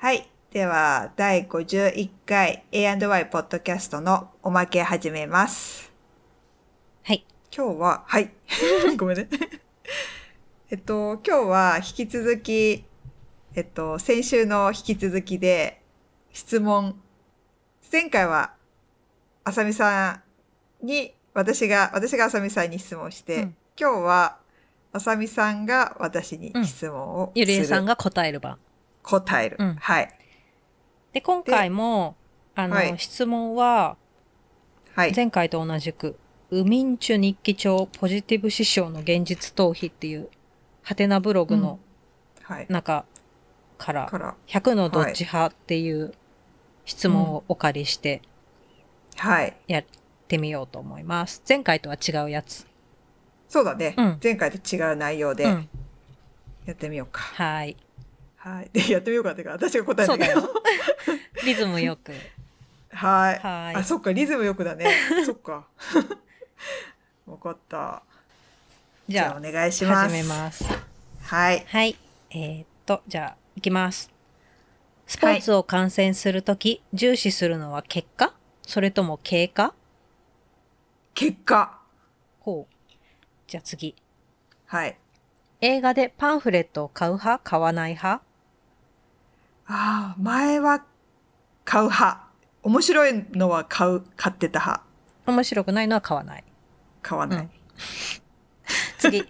はい。では、第51回 A&Y ポッドキャストのおまけ始めます。はい。今日は、はい。ごめんね。えっと、今日は引き続き、えっと、先週の引き続きで、質問。前回は、あさみさんに、私が、私があさみさんに質問して、うん今日は、あさみさんが私に質問をする。ゆりえさんが答える番。答える。うんはい。で、今回も、あの、はい質問は、はい。前回と同じく、ウミンチュ日記帳ポジティブ師匠の現実逃避っていう、ハテナブログのはい。中から、から、100のどっち派っていう質問をお借りしてはい。やってみようと思います。前回とは違うやつ。そうだね。うん前回と違う内容でうん。やってみようか。はい。はい。で、やってみようかっていうか、私が答えるんだけど。リズムよく。はい。はいあ、そっか、リズムよくだね。そっか。わかった。じじゃあ、ゃお願いしあ、ます。始めます。はい。はい。えーっと、じゃあ、いきます。スポーツを観戦するとき、重視するのは結果？それとも経過？結果。ほう。じゃあ次。はい。映画でパンフレットを買う派？買わない派？ああ、前は買う派。面白いのは買う、買ってた派。面白くないのは買わない。買わない。うん 次。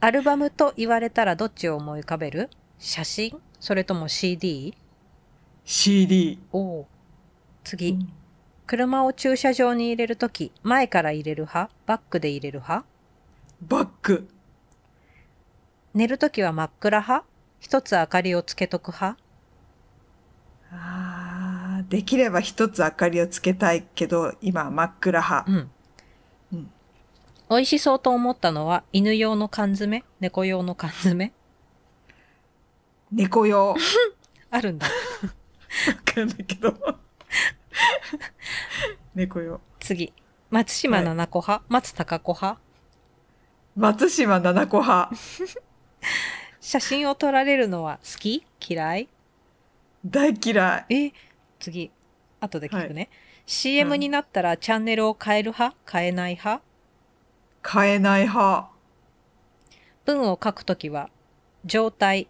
アルバムと言われたらどっちを思い浮かべる？写真？それとも CD? CD。おう次。車を駐車場に入れるとき、前から入れる派？バックで入れる派？バック。寝るときは真っ暗派？一つ明かりをつけとく派？ああ、できれば一つ明かりをつけたいけど、今は真っ暗派。うん。うん美味しそうと思ったのは犬用の缶詰？猫用の缶詰？猫用。わ あるんだ。かんないけど。猫用。次。松島七子派、松高子派？松島七子派。写真を撮られるのは好き？嫌い？大嫌い。え次。後で聞くね。は CM になったらチャンネルを変える派？変えない派？買えない派。文を書くときは、状態、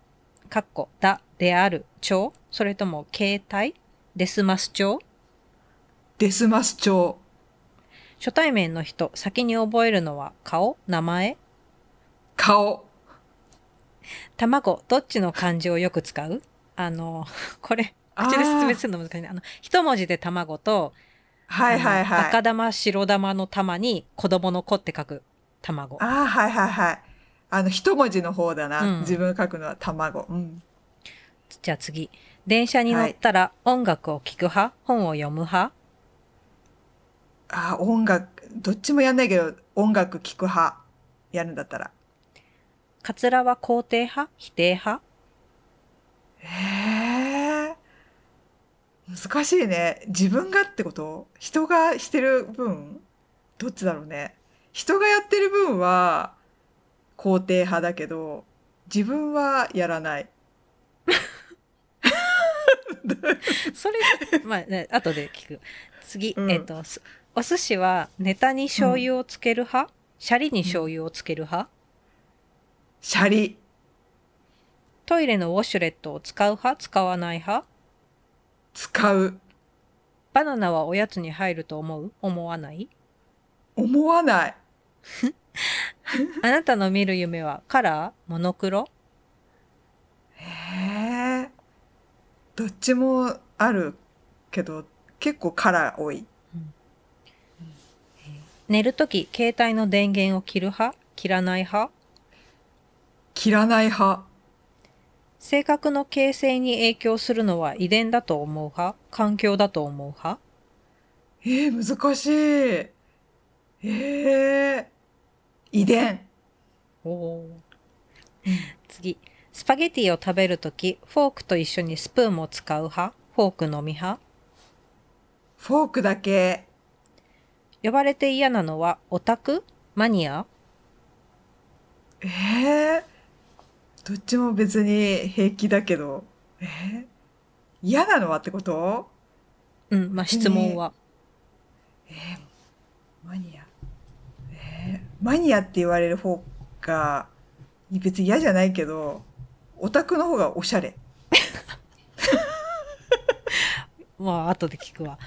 かっこ、だ、である、帳それとも携帯？デスマス帳デスマス帳。初対面の人、先に覚えるのは顔？名前？顔。卵、どっちの漢字をよく使う？あの、これ、口で説明するの難しいね。あの、一文字で卵と、はいはいはい。赤玉、白玉の玉に子供の子って書く卵。ああ、はいはいはい。あの、一文字の方だな。うん自分書くのは卵。うん。じゃあ次。電車に乗ったら音楽を聴く派？本を読む派？ああ、音楽、どっちもやんないけど、音楽聴く派。やるんだったら。カツラは肯定派？否定派？へえ。難しいね。自分がってこと？人がしてる分どっちだろうね。人がやってる分は肯定派だけど、自分はやらない。それ、まあね、後で聞く。次、うんえっ、と、すお寿司はネタに醤油をつける派、シャリに醤油をつける派、シャリ。トイレのウォシュレットを使う派？使わない派？使う。バナナはおやつに入ると思う？思わない？思わない。あなたの見る夢はカラー？モノクロ？へえ。どっちもあるけど、結構カラー多い。寝るとき携帯の電源を切る派？切らない派？切らない派。性格の形成に影響するのは遺伝だと思う派？環境だと思う派？えー、難しい。ええ遺伝。おー次。スパゲティを食べるとき、フォークと一緒にスプーンも使う派？フォークのみ派？フォークだけ。呼ばれて嫌なのはオタク？マニア？ええどっちも別に平気だけど。え？ー嫌なのはってこと？うん、まあ質問は。マニア。えーマニアって言われる方が、別に嫌じゃないけど、オタクの方がおしゃれ。まあ後で聞くわ。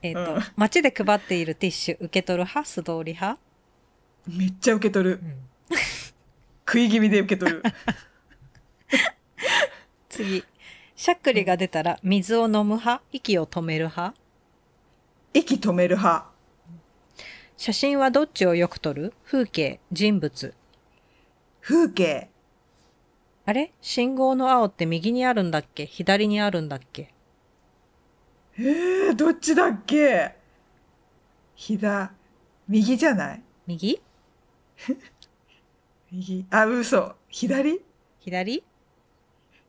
えっ、と、うん街で配っているティッシュ受け取る派？素通り派、めっちゃ受け取るう。ん、食い気味で受け取る。次。しゃっくりが出たら水を飲む派？息を止める派？息止める派。写真はどっちをよく撮る？風景、人物。風景。あれ？信号の青って右にあるんだっけ？左にあるんだっけ？えー、どっちだっけ？左。右じゃない？右？右。あ、嘘。左？左？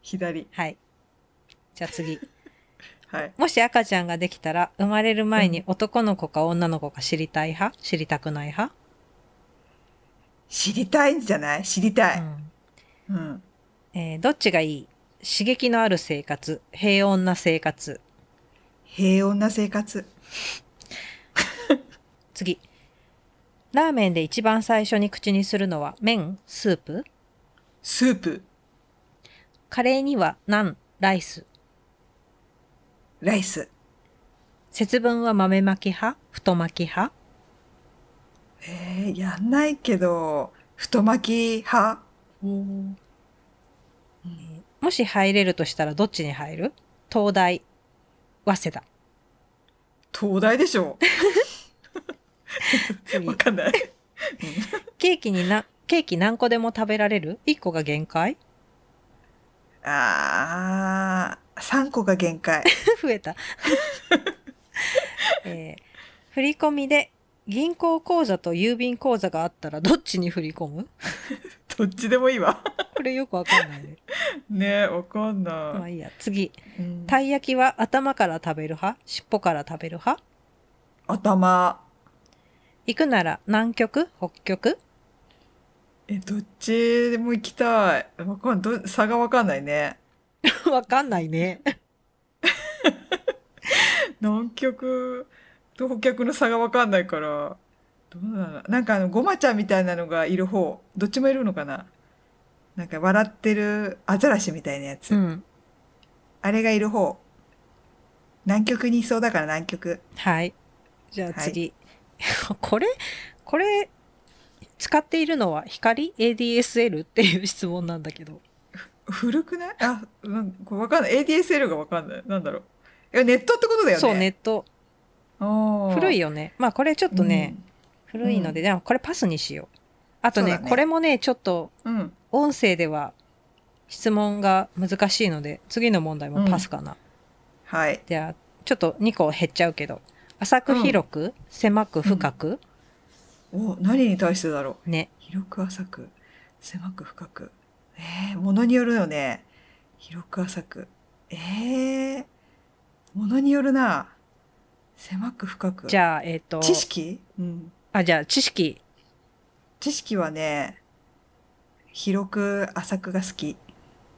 左。はい。じゃあ次。はい。もし赤ちゃんができたら生まれる前に男の子か女の子か知りたい派？知りたくない派、知りたいんじゃない？知りたい。うんうん。えーどっちがいい？刺激のある生活平穏な生活平穏な生活？次ラーメンで一番最初に口にするのは麺？スープ？スープ。カレーにはナンライス。ライス。節分は豆巻き派？太巻き派？えー、やんないけど、太巻き派？もし入れるとしたらどっちに入る？東大早稲田。東大でしょ？次。わかんない。ケーキになケーキ何個でも食べられる ?1 個が限界？あー、3個が限界。増えた。えー振り込みで銀行口座と郵便口座があったらどっちに振り込む？どっちでもいいわ。これよくわかんないね。ねえ、わかんない。まあいいや。次。うんたい焼きは頭から食べる派？尻尾から食べる派？頭。行くなら南極？北極？え、どっちでも行きたい。わかんど差がわかんないね。わかんないね。南極と北極の差がわかんないから。どうなのなんかあの、ごまちゃんみたいなのがいる方。どっちもいるのかななんか笑ってるアザラシみたいなやつ。うん。あれがいる方。南極にいそうだから南極。はい。じゃあ次。これ、これ、使っているのは光 ?ADSL っていう質問なんだけど。古くない？あ、なんこれわかんない。ADSL がわかんない。なんだろう。いや、ネットってことだよね。そう、ネット。古いよよね。まあこれちょっとね、古いので、でもこれパスにしよう。あとねねこれもね、ちょっとうん。うん。音声では質問が難しいので、次の問題もパスかな。はい。じゃあ、ちょっと2個減っちゃうけど。浅く広く、狭く深く、お、何に対してだろう？ね。広く浅く、狭く深く。えー、ものによるよね。広く浅く。えー、ものによるな。狭く深く。じゃあ、えっ、と。知識？うん。あ、じゃあ、知識。知識はね、広く浅くが好き。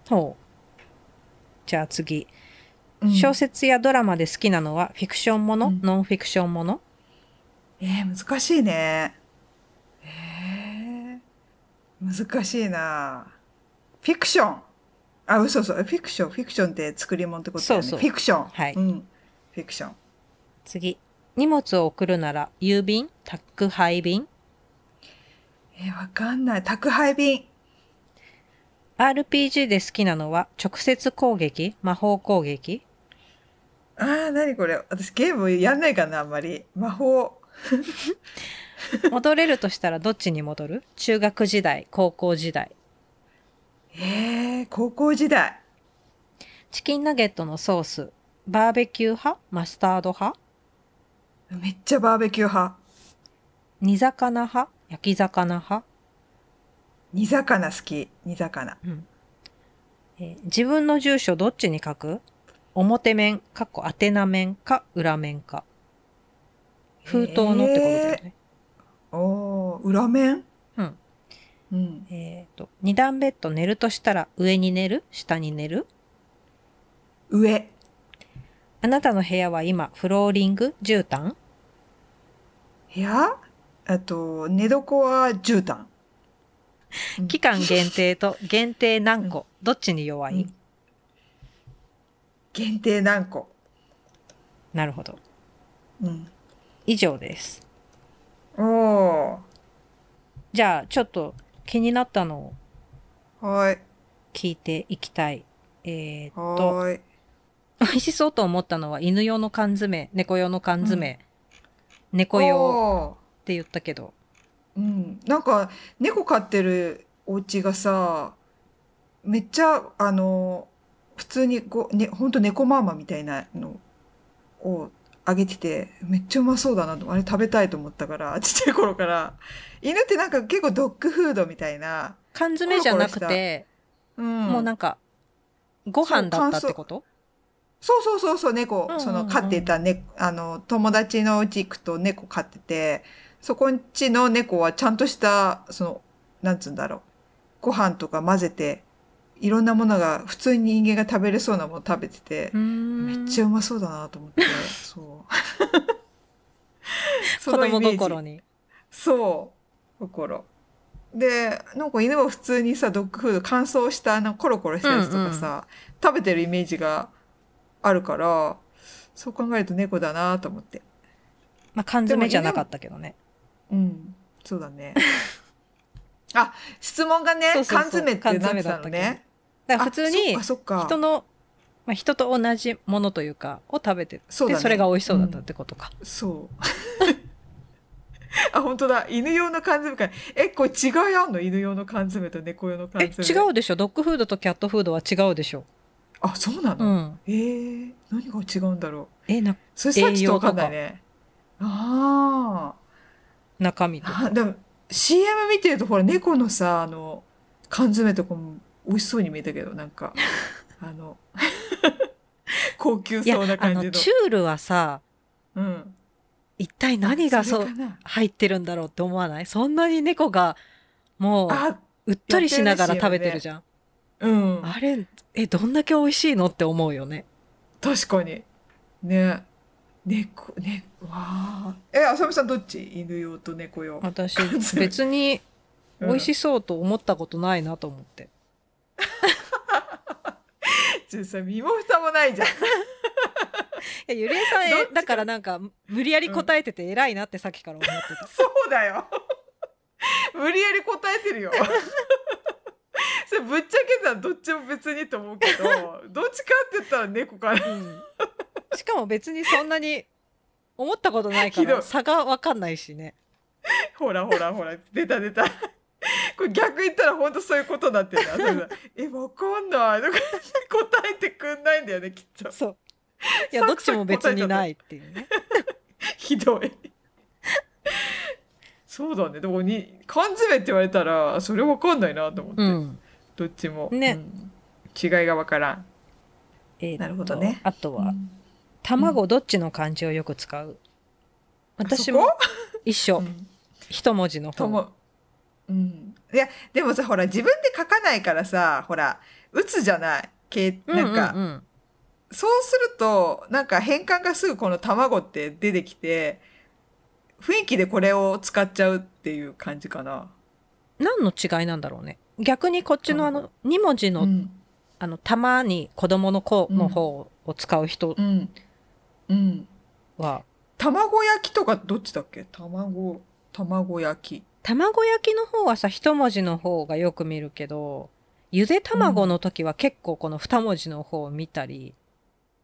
ほう。じゃあ次。うん小説やドラマで好きなのはフィクションもの、うんノンフィクションもの？えー、難しいね。えー、難しいな。フィクション。あ、嘘嘘。フィクション。フィクションって作り物ってことだよね。そうそうフィクション。はいうん。フィクション。次。荷物を送るなら郵便？宅配便？えー、わかんない。宅配便。RPG で好きなのは直接攻撃？魔法攻撃？あー、なにこれ。私ゲームやんないかな、あんまり。魔法。戻れるとしたらどっちに戻る？中学時代高校時代。えー、高校時代。チキンナゲットのソース。バーベキュー派？マスタード派？めっちゃバーベキュー派。煮魚派？焼き魚派、煮魚好き。煮魚。うん。えー自分の住所どっちに書く？表面かっこ宛名面か裏面か。封筒のってことだよね、おー、裏面？うん。うん。えっ、と二段ベッド寝るとしたら上に寝る？下に寝る？上。あなたの部屋は今、フローリング？絨毯？部屋？あと、寝床は絨毯。うん期間限定と限定何個、どっちに弱い、うん限定何個？なるほど。うん。以上です。おー。じゃあ、ちょっと気になったのをはい。聞いていきたい。えーっと、い。美味しそうと思ったのは犬用の缶詰、猫用の缶詰、猫用おーって言ったけど、うん、なんか猫飼ってるお家がさめっちゃあの普通にこう、ね、ほんと猫ママみたいなのをあげててめっちゃうまそうだなとあれ食べたいと思ったから ちっちゃい頃から。犬ってなんか結構ドッグフードみたいな、缶詰じゃなくて、うん、もうなんか、ご飯だったってこと？そうそうそうそう猫、うんうんうん。その飼ってた、ね、あの友達のうち行くと猫飼っててそこんちの猫はちゃんとしたそのなんつうんだろうご飯とか混ぜていろんなものが普通に人間が食べれそうなもの食べてて、めっちゃゃうまそうだなと思って そう。子供に心に。そう。心。でなんか犬は普通にさドッグフード乾燥したあのコロコロしたやつとかさ、食べてるイメージがあるからそう考えると猫だなと思って。まあ缶詰じゃなかったけどね。うん。そうだね。あ質問がね缶詰ってなってたのねだから普通に人の、まあ、人と同じものというかを食べててそね。それが美味しそうだったってことか。そう。あ本当だ。犬用の缶詰か。えこれ違いあんの？犬用の缶詰と猫用の缶え詰違うでしょ。ドッグフードとキャットフードは違うでしょ。あそうなうの、ん。えー、何が違うんだろう。えなそれさちょっとわかんないね。あ中身とか。あ。でも CM 見てるとほら猫のさあの缶詰とかも美味しそうに見えたけどなんか あの高級そうなあ感じの。のチュールはさうん、一体何があそう入ってるんだろうって思わない？そんなに猫がもうあうっとりしながら食べてるじゃん。うん。あれえどんだけ美味しいのって思うよね。確かに。ね。猫ねわあ。えあさみさんどっち？犬用と猫用。私 別にうん。美味しそうと思ったことないなと思って。ちょっとさ身も蓋もないじゃん いやゆりえさんえだからなんか無理やり答えてて偉いなってさっきから思ってた。そうだよ。無理やり答えてるよ。それぶっちゃけたらどっちも別にと思うけど、どっちかって言ったら猫かな。うんしかも別にそんなに思ったことないかひど差がわかんないしね。ほらほらほら、出た出た。これ逆言ったら本当そういうことになってる な。え、わかんない。とか答えてくんないんだよね、きっと。そう。いやどっちも別にないっていうね。ひどい。そうだね。でもに缶詰って言われたらそれわかんないなと思って、うん。どっちも、ねうん違いがわからん。えーとなるほどねあとは、うん卵どっちの漢字をよく使う？私も一緒、うん一文字の方うん、いやでもさほら自分で書かないからさほら打つじゃない？けなんか、うんうん。うんそうするとなんか変換がすぐこの卵って出てきて雰囲気でこれを使っちゃうっていう感じかな。何の違いなんだろうね。逆にこっちのあの2文字の,、うん。あの玉に子供の子の方を使う人うん。うん、は、卵焼きとかどっちだっけ？卵卵焼き。卵焼きの方はさ一文字の方がよく見るけどゆで卵の時は結構この二文字の方を見たり、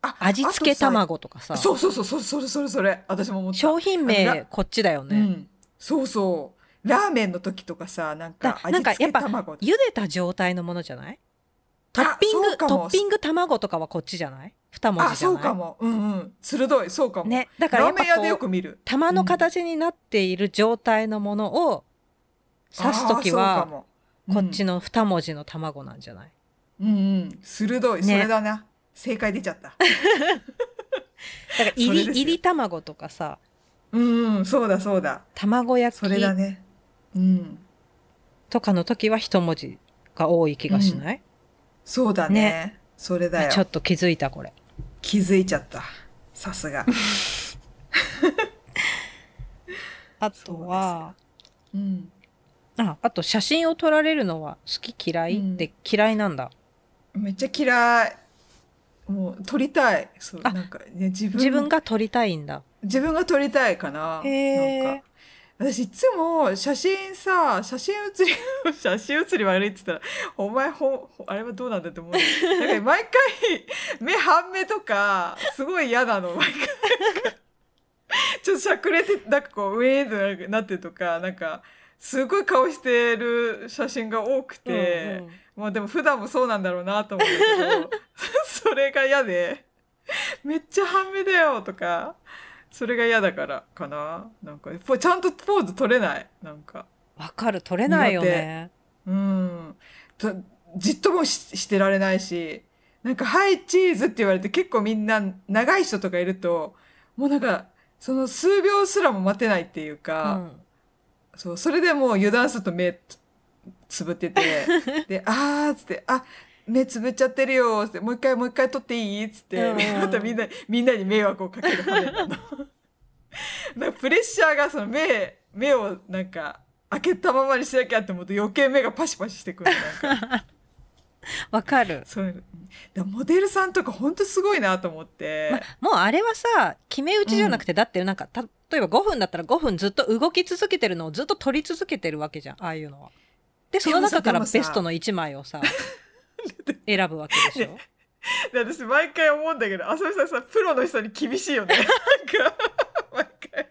あ味付け卵とかさ。そうそうそうそうそれそれそれ私も思った。商品あ名らこっちだよね、うん、そうそう。ラーメンの時とかさなんかだなんか味付け卵。茹でた状態のものじゃない？トッピングトッピング卵とかはこっちじゃない？二文あ字じゃない？そうかも。うんうん。鋭い。そうかも、ね。だからやっ玉の形になっている状態のものを指す時はこっちのの二文字の卵なんじゃない？うんうん。鋭い、ね。それだな。正解出ちゃった。だから入り入り卵とかさ。うんうん。そうだそうだ。卵焼それだきね。うん。とかの時は一文字が多い気がしない、そうだね。ね。それだよ。ちょっと気づいたこれ。気づいちゃった。さすが。あとは、うん。あ、あと写真を撮られるのは好き？嫌い、うんで嫌いなんだ？めっちゃ嫌い。もう撮りたい。そう、あなんかね、自分自分が撮りたいんだ。自分が撮りたいかな。なんか私いつも写真さ写真写り 写真写り悪いって言ったらお前ほほあれはどうなんだって思うなんか毎回目半目とかすごい嫌なの毎回ちょっとしゃくれてなんかこうウェーってなってるとかなんかすごい顔してる写真が多くて、うんうん。まあでも普段もそうなんだろうなと思うけど それが嫌でめっちゃ半目だよとかそれが嫌だからかな。なんかぽちゃんとポーズ取れない。なんか。わかる、撮れないよね。うん。とじっともししてられないしなんか「はいチーズ」って言われて結構みんな長い人とかいるともうなんかその数秒すらも待てないっていううか、ん。そうそれでもう油断すると目つつぶってて で「あー」っつって「あ目つぶっちゃってるよ」っつって「もう一回もう一回撮っていい?」っつって、うんうん またみんなみんなに迷惑をかける羽目なの。プレッシャーがその目目をなんか開けたままにしなきゃって思うと余計目がパシパシしてくるわかる。そうだモデルさんとかほんとすごいなと思って、ま、もうあれはさ、決め打ちじゃなくて、だってなんか、た例えば5分だったら5分ずっと動き続けてるのをずっと撮り続けてるわけじゃん、ああいうのは。で、その中からベストの1枚をさ、選ぶわけでしょ？私毎回思うんだけど浅見さんさプロの人に厳しいよね なんか毎回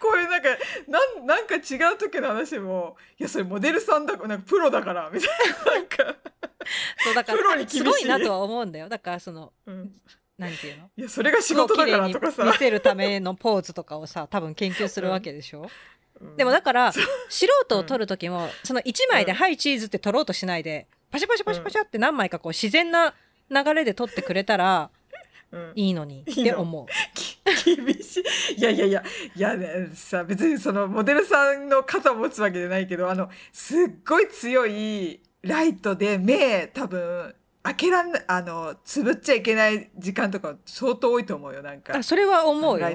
こういうなんかなんなんか違う時の話もいやそれモデルさんだなんかプロだからみたいななんか、そう、だかプロら、に厳しいすごいなとは思うんだよ。だから、その、うん、なんていうの？いやそれが仕事だからとかさ。見せるためのポーズとかをさ、多分研究するわけでしょ？うん。でもだから、素人を撮る時も、その1枚で、うん。はい、チーズって撮ろうとしないで、パシャパシャパシャパシャって何枚かこう自然な流れで撮ってくれたらうん。いいのにって思う。き厳しい。いやいやいやいやねさ別にそのモデルさんの肩を持つわけじゃないけどあのすっごい強いライトで目多分開けらんなあのつぶっちゃいけない時間とか相当多いと思うよなんか。あそれは思うよ。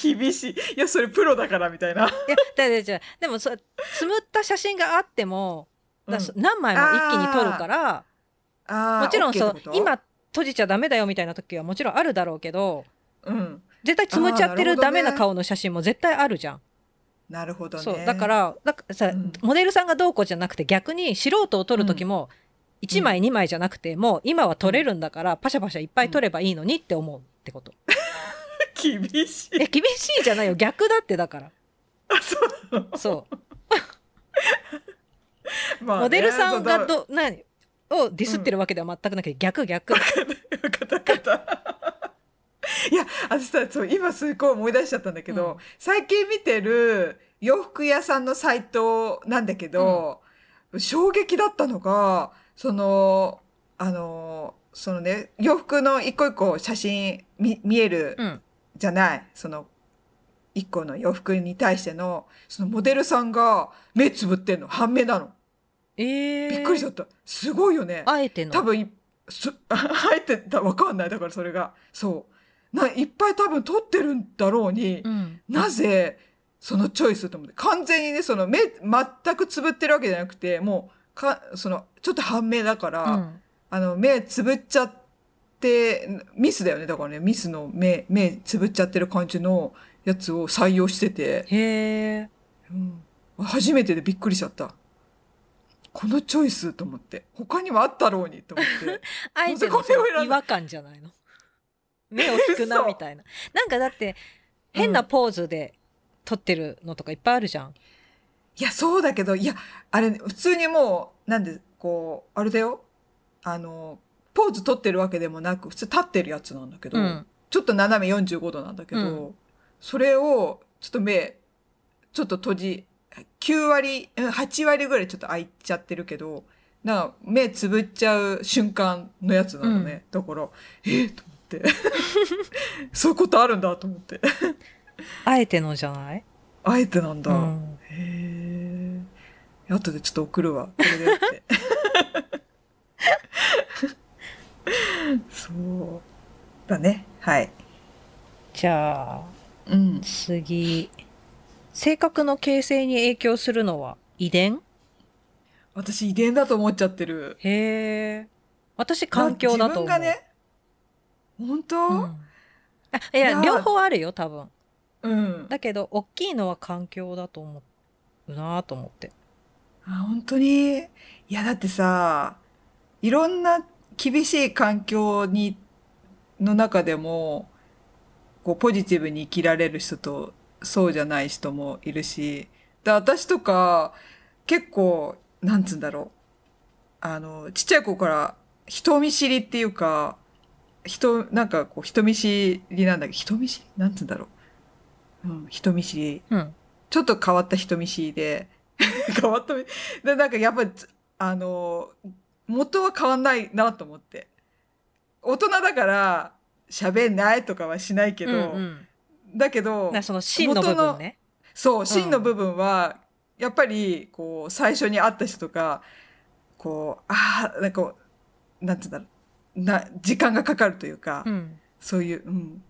厳しい。いやそれプロだからみたいな。いやだだだでもそつむった写真があっても、うん。何枚も一気に撮るからもちろんそう今閉じちゃダメだよみたいな時はもちろんあるだろうけどうん。絶対つむっちゃってるダメな顔の写真も絶対あるじゃん。なるほどね。そうだからだからさ、うん。モデルさんがどうこうじゃなくて逆に素人を撮る時も1枚2枚じゃなくてもう今は撮れるんだからパシャパシャいっぱい撮ればいいのにって思うってこと。厳しい。え厳しいじゃないよ。逆だってだから。あそうそう。まあねモデルさんがど何？をディスってるわけでは全くなくて逆逆。いや私さそう今すごい思い出しちゃったんだけど、うん。最近見てる洋服屋さんのサイトなんだけど、衝撃だったのがそのあのそのね洋服の一個一個写真見見えるうん。じゃないその一個の洋服に対してのそのモデルさんが目つぶってんの。半目なの。えー、びっくりしちゃった、すごいよね。あえての。多分いす 入ってたわかんない。だからそれが。そうないっぱい多分撮ってるんだろうに、うん。なぜそのチョイスと思って完全にねその目全くつぶってるわけじゃなくてもうかそのちょっと半目だから、うんあの目つぶっちゃってミスだよねだからねミスの目目つぶっちゃってる感じのやつを採用してて、へえ。うん初めてでびっくりしちゃったこのチョイスと思って他にもあったろうにと思って。あえてのこれを選んだ違和感じゃないの？目を引くな嘘みたいな。なんかだって変なポーズで撮ってるのとかいっぱいあるじゃん。いや、そうだけど、いや、あれ、普通にもう、なんで、こう、あれだよ。あの、ポーズ取ってるわけでもなく、普通立ってるやつなんだけど、うん。ちょっと斜め45度なんだけど、うんそれを、ちょっと目、ちょっと閉じ、9割、うん8割ぐらいちょっと開いちゃってるけど、な目つぶっちゃう瞬間のやつなのね。だから、えー、と思って。そういうことあるんだと思って。あえてのじゃない？あえてなんだ。うん。へえ。後でちょっと送るわ。これでって。そうだねはいじゃあ、うん次。性格の形成に影響するのは遺伝？私遺伝だと思っちゃってるへえ。私環境だと思う。自分がね本当？うん。あいや両方あるよ多分。うん、だけど大きいのは環境だと思うなと思って。あ本当に？いやだってさいろんな厳しい環境にの中でもこうポジティブに生きられる人とそうじゃない人もいるしで私とか結構なんつうんだろう。あのちっちゃい子から人見知りっていうか人なんかこう人見知りなんだけど人見知り？なんつうんだろう、うん、人見知り。うん。ちょっと変わった人見知りで、変わった。み、で、なんかやっぱ、あの、元は変わんないなと思って。大人だから、喋んないとかはしないけど、うんうん。だけど、なその芯の部分ね。そう、芯の部分は、やっぱり、こう、最初に会った人とか、こう、ああ、なんか、なんつうんだろう、な、時間がかかるというか、うんそういう、うん、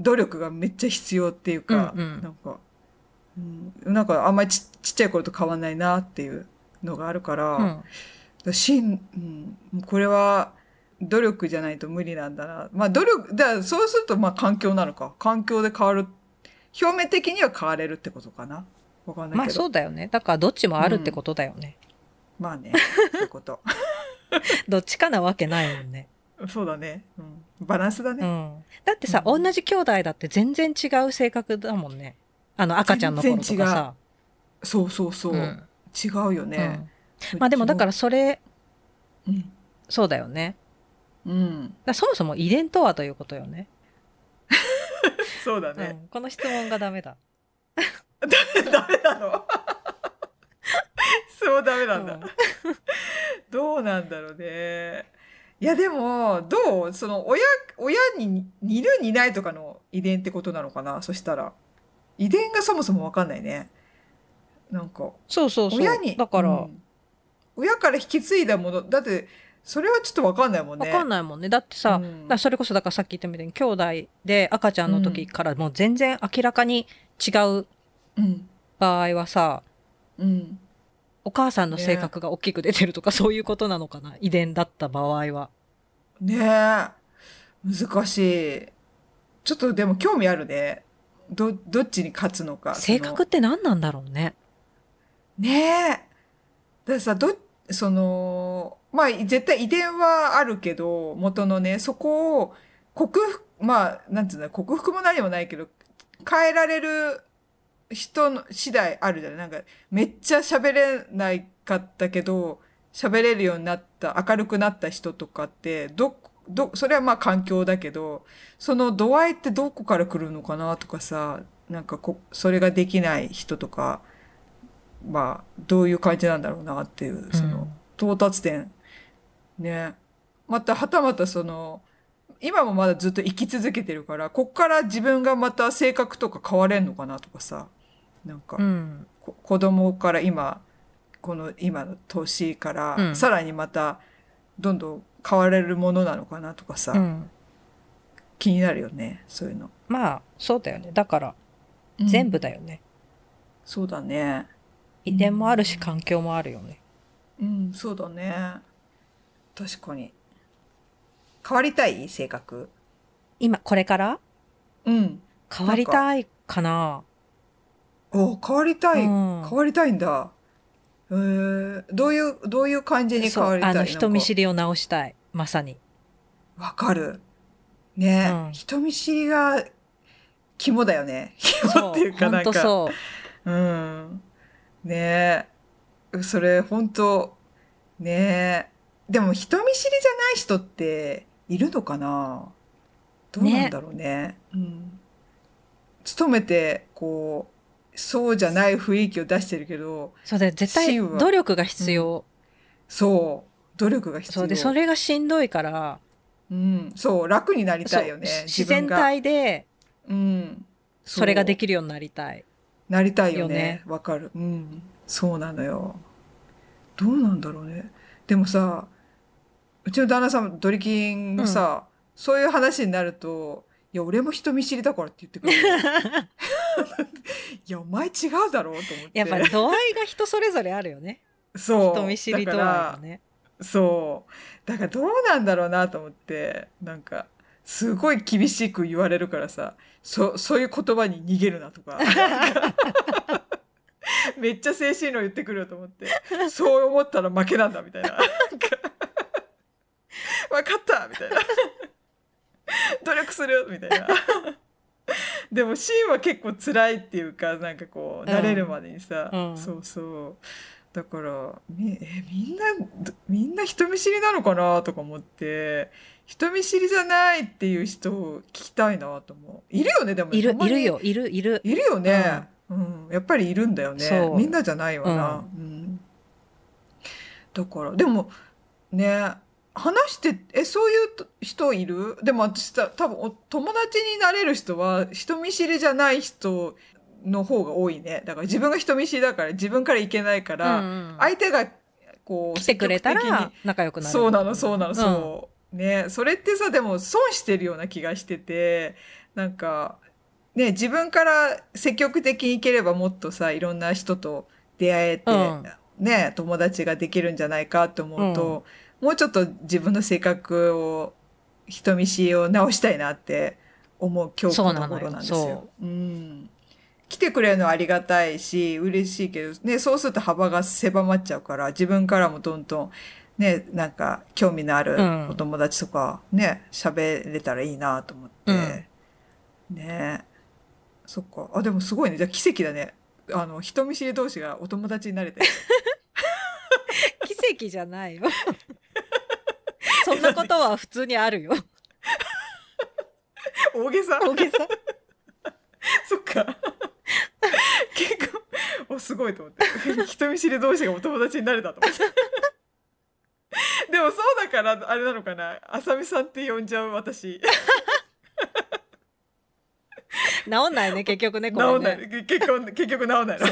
努力がめっちゃ必要っていうか、うんうんなんか、うん、なんかあんまりちちっちゃい頃と変わんないなっていうのがあるから、うんだしん、うん、これは努力じゃないと無理なんだな。まあ努力、だそうするとまあ環境なのか。環境で変わる。表面的には変われるってことかな。わかんないけど。まあそうだよねだからどっちもあるってことだよね、まあね、そういうこと。どっちかなわけないもんね、そうだね。うん、バランスだうね。ん、だってさ、うん。同じ兄弟だって全然違う性格だもんね。あの赤ちゃんの頃とかさ。そうそうそう。うん。違うよね。うん。まあでもだからそれうん。そうだよね。うん。そもそも遺伝とはということよね。そうだね。うん、この質問がダメだ。ダメなの そうダメなんだ。うん どうなんだろうね。いやでも、どう？その親、親に似る似ないとかの遺伝ってことなのかな？そしたら。遺伝がそもそもわかんないね。なんか、そうそうそう親に。だから、うん親から引き継いだもの、だって、それはちょっとわかんないもんね。わかんないもんねだってさ、うんだそれこそだからさっき言ったみたいに兄弟で赤ちゃんの時からもう全然明らかに違ううん。場合はさうん。お母さんの性格が大きく出てるとか、そういうことなのかな？遺伝だった場合は。ねえ。難しい。ちょっとでも興味あるね。ど、どっちに勝つのか。性格って何なんだろうね。ねえ。だからさ、ど、その、まあ、絶対遺伝はあるけど、元のね、そこを克服、まあ、なんつうの、克服も何もないけど、変えられる人の次第あるじゃないなんか、めっちゃ喋れないかったけど、喋れるようになった、明るくなった人とかって、ど、ど、それはまあ環境だけど、その度合いってどこから来るのかなとかさ、なんかこ、それができない人とか、まあ、どういう感じなんだろうなっていう、その、到達点。ね。また、はたまたその、今もまだずっと生き続けてるから、こっから自分がまた性格とか変われんのかなとかさ、なんか、うん。こ子供から今、この今の年から、うんさらにまた、どんどん変われるものなのかなとかさ、うん。気になるよね、そういうの。まあ、そうだよね。だから、うん全部だよね。そうだね。遺伝もあるし、環境もあるよね。うん、そうだね。確かに。変わりたい？性格。今、これから？うん。変わりたいかなお変わりたい。うん変わりたいんだ。えー、どういう、どういう感じに変わりたい？あの、人見知り。りを直したい。まさに。わかる。ね、うん人見知りが肝だよね。肝っていうかほなんんか。とそう。うん。ねえ。それ、本当ねえ。でも、人見知りじゃない人っているのかな？どうなんだろうね。うん。勤めて、こう、そうじゃない雰囲気を出してるけど、そうだよ。絶対努力が必要。そう、努力が必要。そうで、それがしんどいから、うん、そう、楽になりたいよね。自然。体でうん。それができきるようになりたい。なりたいよよねね。わかる。うん。そうなのよ。どうなんだろうね。でもさ、うちの旦那さんドリキンがさ、そういう話になると「いや俺も人見知りだから」って言ってくる。いやお前違うだろうと思って。やっぱ度合いが人それぞれあるよね。そう。人見知り度合いだかがらねそう。だからどうなんだろうなと思って。なんかすごい厳しく言われるからさ。そそういう言葉に逃げるなとか。めっちゃ精神論言ってくるよと思って。そう思ったら負けなんだみたいな。分かったみたいな 努力するみたいな。でもシーンは結構辛いっていうかなんかこううん。慣れるまでにさ、うん。そうそう。だからみえみんなどみんな人見知りなのかなとか思って人見知りじゃないっていう人を聞きたいなと思う。いるよねでもいるいるよ。いるいる。いるよね、うん。やっぱりいるんだよね。みんなじゃないわな、うん。だからでもね話してえそういうと人いる？でも私た多分お友達になれる人は人見知りじゃない人の方が多いね。だから自分が人見知りだから自分からいけないから、うんうん。相手がこう来てくれたら仲良くなる。そうなのそうなの、ん。そう。ねそれってさでも損してるような気がしててなんかね自分から積極的にいければもっとさいろんな人と出会えて、うん。ね友達ができるんじゃないかと思うと、もうちょっと自分の性格を人見知りを直したいなって思う今日この頃なんですよ。そう。うん。来てくれるのはありがたいし嬉しいけど、ね、そうすると幅が狭まっちゃうから自分からもどんどんねなんか興味のあるうん。お友達とかね喋、れたらいいなと思って、ね。そっか。あでもすごいね。じゃあ奇跡だね。あの人見知り同士がお友達になれて 奇跡じゃないよそんなことは普通にあるよ。大げさ？大げさ？そっか。結構おすごいと思って。人見知り同士がお友達になれたと思って。でもそうだからあれなのかな？あさみさんって呼んじゃう私。治んないね結局ね治これんない、ね結局結局治んないの。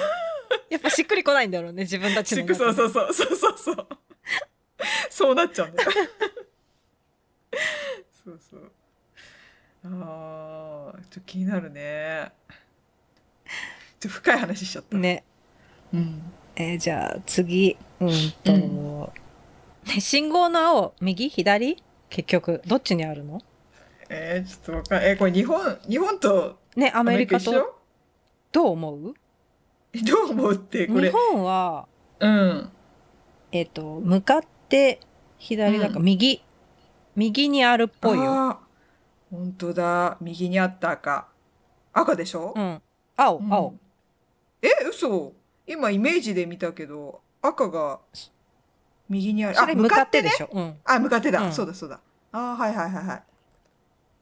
やっぱしっくりこないんだろうね自分たちのそうそうそうそうそうそう。そうなっちゃうんだよ そうそう。あーちょっと気になるね。ちょっと深い話しちゃった、ね。うん、えーじゃあ次。うんと、ね信号の青右？左？結局どっちにあるの？えー、ちょっとわかんえーこれ日本日本とねアアメリカとどう思う？え どう思うってこ日れ本はうん。えっ、と向かって左だか、うん右？右にあるっぽいよ、あー本当だ。右にあった赤。赤でしょ、うん、青うん。青、え嘘。今イメージで見たけど赤が右にある。それ向かってでねしょ、うん、あ向かってだ、うん。そうだそうだ。あーはいはいはいはい。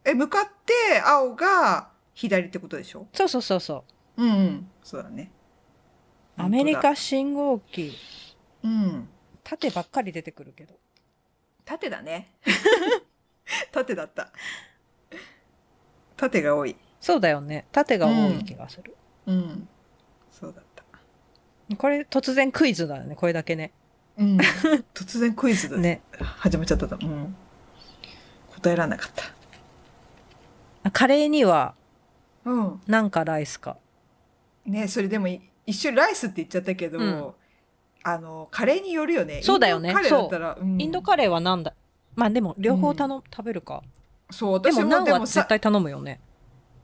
え向かって青が左ってことでしょ？そうそうそうそう。うんうん。そうだね。アメリ本当だ。カ信号機。うん。縦ばっかり出てくるけど縦だね。縦だった。縦が多い。そうだよね。縦が多い気がする、うん。そうだった。これ突然クイズだよね。これだけね。うん。突然クイズだね。ね。始まっちゃったうん。答えられなかった。カレーにはうん。何かライスか。ねそれでもい一瞬ライスって言っちゃったけど、うんあのカレーによるよね。そうだよね。インドカレーだったらう。ん。インドカレーはなんだ？まあでも両方頼、食べるか。でそう私ももナンはでもさ絶対頼むよね。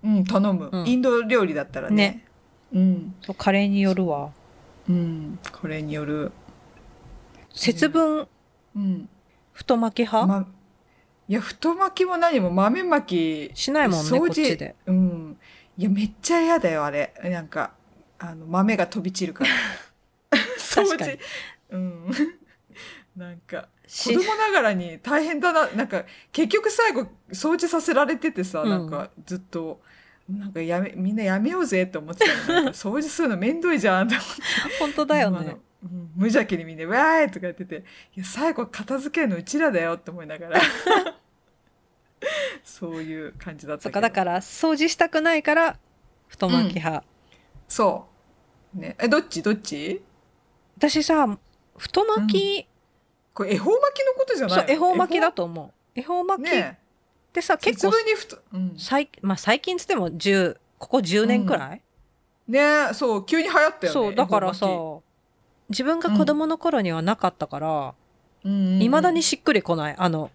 うん頼む、うん。インド料理だったらね。ね。うん。カレーによるわ。う。んこれによる。節分うん。太巻き派、まいや太巻きも何も豆巻きしないもんね掃除こっちで。うん。いやめっちゃ嫌だよあれ。なんかあの豆が飛び散るから 掃除うん。なんかし。子供ながらに大変だな。なんか結局最後掃除させられててさ、うん。なんかずっとなんかやめみんなやめようぜって思ってた 掃除するのめんどいじゃんって思って。本当だよね。うん無邪気にみんな「わーい!」とか言ってて「いや最後片付けるのうちらだよ」って思いながら。そういう感じだったけど。だから掃除したくないから太巻き派、そう。ね。えどっち？どっち？私さ太巻き、これ恵方巻きのことじゃないの？そう恵方巻きだと思う。恵方巻きっねてさ、結構うん、最,、まあ、最近つっても10ここ10年くらい、ねそう急に流行ったよねそうだからさ自分が子供の頃にはなかったから巻きうんだにしっくりこないあの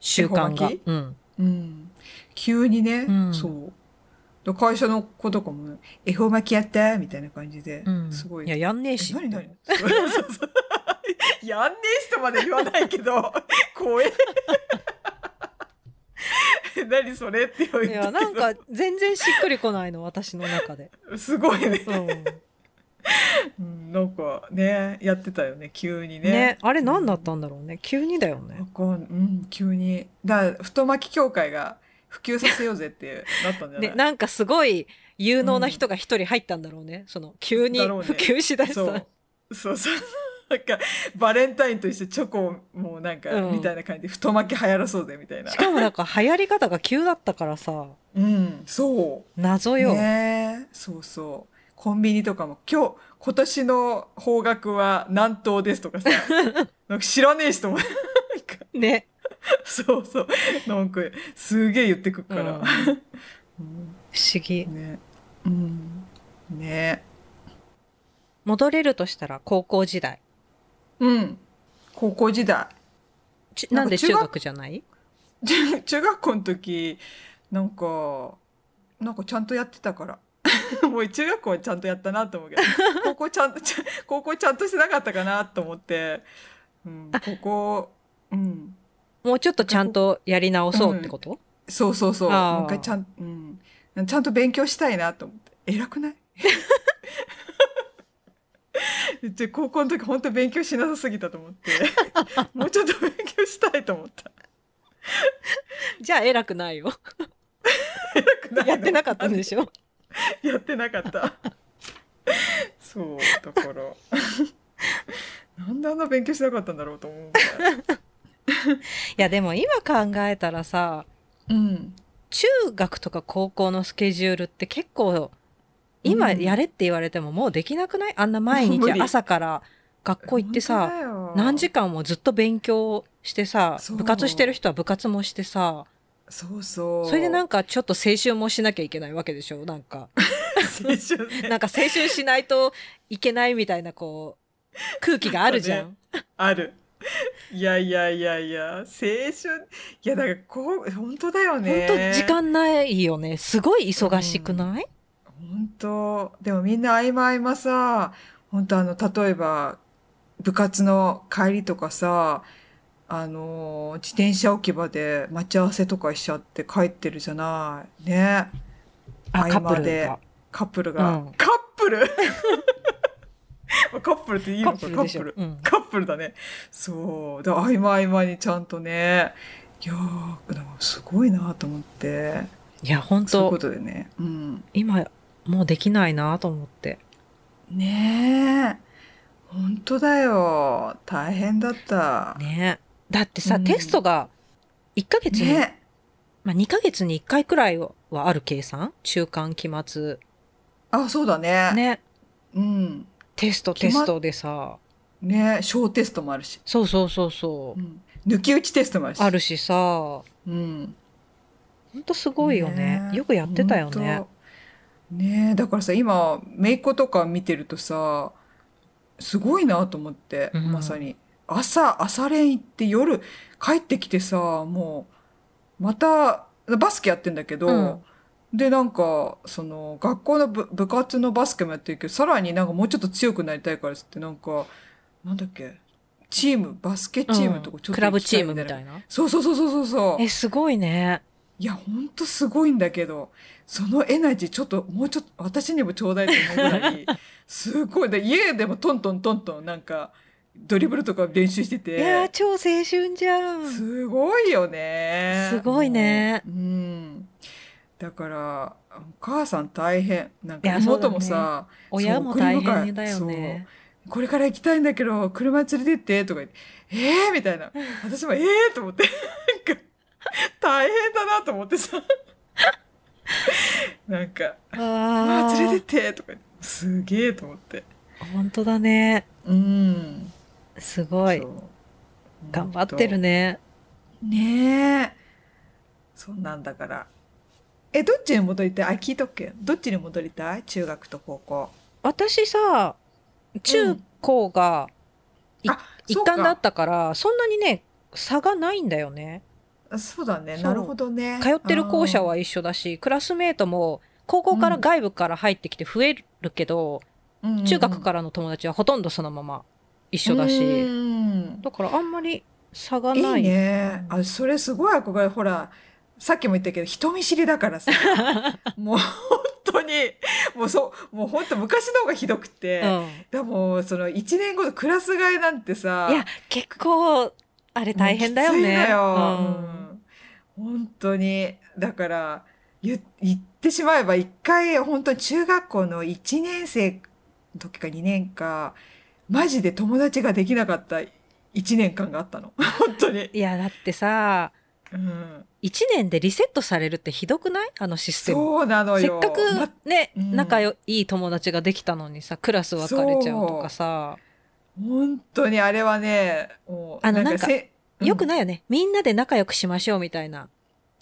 習慣が。うん、うん、急にね、うん。そう。だ会社の子とかもね恵方巻きやったみたいな感じで、うん、すごい。いややんねえし。え何何？やんねえしとまで言わないけど 怖え。何それって言ったけど。いやなんか全然しっくりこないの私の中で、すごいね、うん、うん、なんかねやってたよね急にね。ねあれ何だったんだろうね。急にだよね。うん急に。だ太巻き協会が普及させようぜってなったんじゃない、ねなんかすごい有能な人が一人入ったんだろうね、その急に普及しだした、そう。そうそう。なんかバレンタインとしてチョコをもうなんか、うん。みたいな感じで太巻き流行らそうぜみたいな。しかもなんか流行り方が急だったからさ。うんそう。謎よ、ね。えそうそう。コンビニとかも今日今年の方角は南東ですとかさ。なんか知らねえ人も なんか。ね そうそう。なんかすげえ言ってくっから、うん。うん。不思議。ね。うん。ね。戻れるとしたら高校時代。うん。高校時代。ちなんんで中学学じゃない？中 中学校の時なんかなんかちゃんとやってたから。もう中学校はちゃんとやったなと思うけど。高校ちゃんと高校ちゃんとしてなかったかなと思って、うん、高校うんもうちょっとちゃんとやり直そうってこと、そうそうそう。あー。もう一回ちゃん,、うん、ちゃんと勉強したいなと思って。偉くない？で高校の時本当勉強しなさすぎたと思って。もうちょっと勉強したいと思った。じゃあ偉くないよ。偉くないの？やってなかったんでしょ？やってなかった。そう、だから。なんであんな勉強しなかったんだろうと思うぐら やでも今考えたらさうん。中学とか高校のスケジュールって結構今うんやれって言われてももうできなくない？あんな毎日 朝から学校行ってさ何時間間もずっと勉強してさ部活してる人は部活もしてさそうそう。それでなんか、かちょっと青春もしなきゃいけないわけでしょ？なんか青春ね。なんか青春しないといけないみたいなこう空気があるじゃん。ある。いやいやいやいや、青春。いや、だから、こう、本当だよ本ね。当時間ないよね。すごい忙しくない、本当。でもみんな合間合間さ本当あの例えば部活の帰りとかさあの自転車置き場で待ち合わせとかしちゃって帰ってるじゃない。ね。あカップル合間で。がカップルが、うん。カップル カップルっていいカのかカップルうん。カップルだね。そう。だ合間合間にちゃんとねいやすごいなと思って。いや本そういうこ当とでね。うん。今もうできないなと思って。ねえ。本当だよ。大変だった。ねだってさ、うん。テストが1ヶ月に、ねまあ、2ヶ月に1回くらいはある計算？中間期末。あそうだね。ね。うんテストテストでさ。ね小テストもあるし、そうそうそうそう。う、ん、抜き打ちテストもあるし。あるしさ。ほうん。んとすごいよね。えよくやってたよね。ねえだからさ今姪っ子とか見てるとさすごいなと思って、うん。まさに。朝朝練行って夜帰ってきてさもうまたバスケやってんだけど、うんでなんかその学校の部部活のバスケもやってるけどさらになんかもうちょっと強くなりたいからっつってなんかなんだっけチームバスケチームとかちょっと、うんクラブチームみたいな？そうそうそうそうそうそう。えすごいね。いやほんとすごいんだけどそのエナジーちょっともうちょっと私にもちょうだいと思うぐらい すごいで家でもトントントントンなんかドリブルとか練習していや超青春じゃん。すごいよね。すごいね。うんだからお母さん大変。なんか妹もさ、親も大変だよね。これから行きたいんだけど車に連れてってとか言ってえー、みたいな。私もえー、と思って。大変だなと思ってさ。なんか「あああ連れてーって」とか言ってすげえと思って。本当だね。うんすごい。頑張ってるね。ねえ。そんなんだから。え、どっちに戻りたい？あ、聞いとくけん。どっちに戻りたい？中学と高校。私さ、中高がいあ、一そうか貫だったから、そんなにね、差がないんだよね。あそうだね。なるほどね。通ってる校舎は一緒だし、クラスメートも高校から外部から入ってきて増えるけど、ら中学からの友達はほとんどそのまま一緒だし、うんだからあんまり差がない。いいね。あ、それすごい憧れ。ほら、さっきも言ったけど、人見知りだからさ。もう本当に、もうそう、もう本当昔の方がひどくて。うんでも、その1年後のクラス替えなんてさ。いや、結構、あれ大変だよね。のよ。うんうん本当に。だから、言言ってしまえば一回、本当に中学校の1年生の時か2年か、マジで友達ができなかった1年間があったの。本当に。いや、だってさ、うん、1年でリセットされるってひどくない？あのシステム。そうなのよ。せっかくまね、うん仲よいい友達ができたのにさ、クラス分かれちゃうとかさ、本当にあれはね、あのなんかせよくい、ないよね。みんなで仲良くしましょうみたいな。